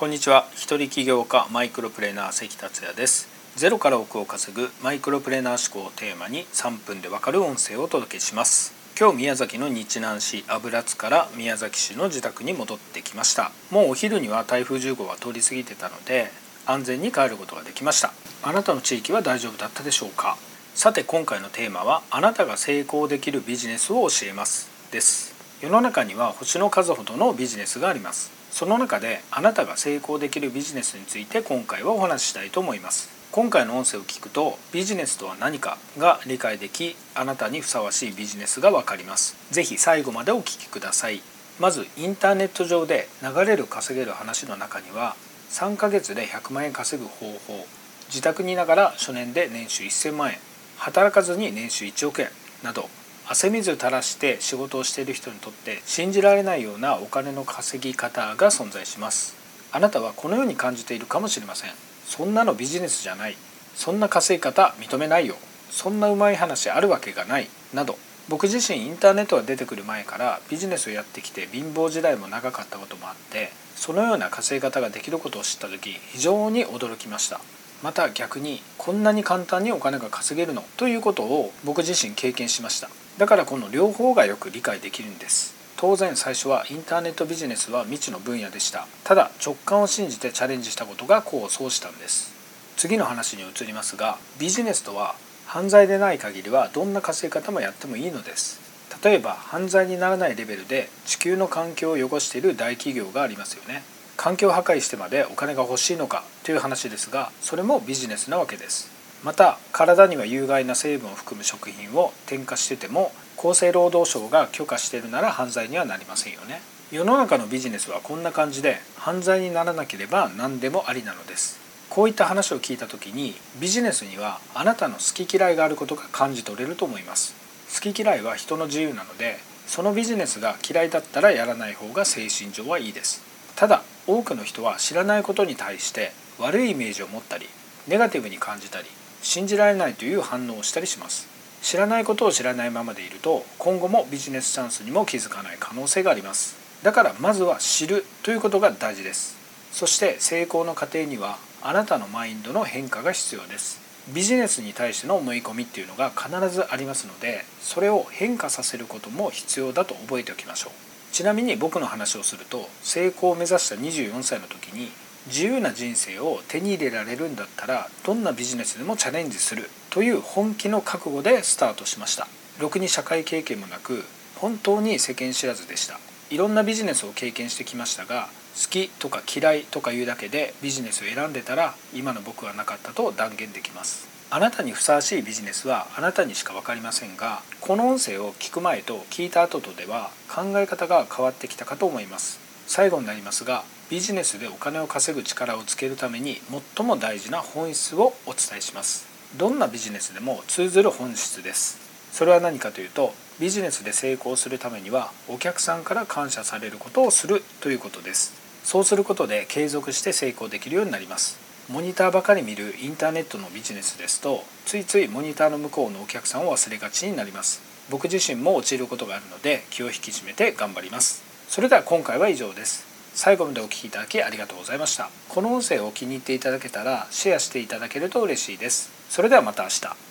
こんにちは。一人起業家マイクロプレーナー関達也です。ゼロから億を稼ぐマイクロプレーナー思考をテーマに3分でわかる音声をお届けします。今日宮崎の日南市油津から宮崎市の自宅に戻ってきました。もうお昼には台風10号は通り過ぎてたので安全に帰ることができました。あなたの地域は大丈夫だったでしょうか。さて今回のテーマはあなたが成功できるビジネスを教えます。です。世の中には星の数ほどのビジネスがあります。その中であなたが成功できるビジネスについて今回はお話ししたいと思います。今回の音声を聞くとビジネスとは何かが理解できあなたにふさわしいビジネスがわかります。是非最後までお聞きください。まずインターネット上で流れる稼げる話の中には3ヶ月で100万円稼ぐ方法自宅にいながら初年で年収1000万円働かずに年収1億円など汗水垂らして仕事をしている人にとって信じられないようなお金の稼ぎ方が存在します。あなたはこのように感じているかもしれません。そんなのビジネスじゃない。そんな稼ぎ方認めないよ。そんなうまい話あるわけがない。など僕自身インターネットが出てくる前からビジネスをやってきて貧乏時代も長かったこともあってそのような稼ぎ方ができることを知った時非常に驚きました。また逆にこんなに簡単にお金が稼げるのということを僕自身経験しました。だからこの両方がよく理解できるんです。当然最初はインターネットビジネスは未知の分野でした。ただ直感を信じてチャレンジしたことが功を奏したんです。次の話に移りますがビジネスとは犯罪でない限りはどんな稼ぎ方もやってもいいのです。例えば犯罪にならないレベルで地球の環境を汚している大企業がありますよね。環境破壊してまでお金が欲しいのかという話ですがそれもビジネスなわけです。また体には有害な成分を含む食品を添加してても厚生労働省が許可しているなら犯罪にはなりませんよね。世の中のビジネスはこんな感じで犯罪にならなければ何でもありなのです。こういった話を聞いた時にビジネスにはあなたの好き嫌いがあることが感じ取れると思います。好き嫌いは人の自由なのでそのビジネスが嫌いだったらやらない方が精神上はいいです。ただ多くの人は知らないことに対して悪いイメージを持ったりネガティブに感じたり信じられないという反応をしたりします。知らないことを知らないままでいると今後もビジネスチャンスにも気づかない可能性があります。だからまずは知るということが大事です。そして成功の過程にはあなたのマインドの変化が必要です。ビジネスに対しての思い込みっていうのが必ずありますのでそれを変化させることも必要だと覚えておきましょう。ちなみに僕の話をすると成功を目指した24歳の時に自由な人生を手に入れられるんだったらどんなビジネスでもチャレンジするという本気の覚悟でスタートしました。ろくに社会経験もなく本当に世間知らずでした。いろんなビジネスを経験してきましたが好きとか嫌いとかいうだけでビジネスを選んでたら今の僕はなかったと断言できます。あなたにふさわしいビジネスはあなたにしか分かりませんがこの音声を聞く前と聞いた後とでは考え方が変わってきたかと思います。最後になりますがビジネスでお金を稼ぐ力をつけるために最も大事な本質をお伝えします。どんなビジネスでも通ずる本質です。それは何かというとビジネスで成功するためにはお客さんから感謝されることをするということです。そうすることで継続して成功できるようになります。モニターばかり見るインターネットのビジネスですとついついモニターの向こうのお客さんを忘れがちになります。僕自身も陥ることがあるので気を引き締めて頑張ります。それでは今回は以上です。最後までお聴きいただきありがとうございました。この音声を気に入っていただけたらシェアしていただけると嬉しいです。それではまた明日。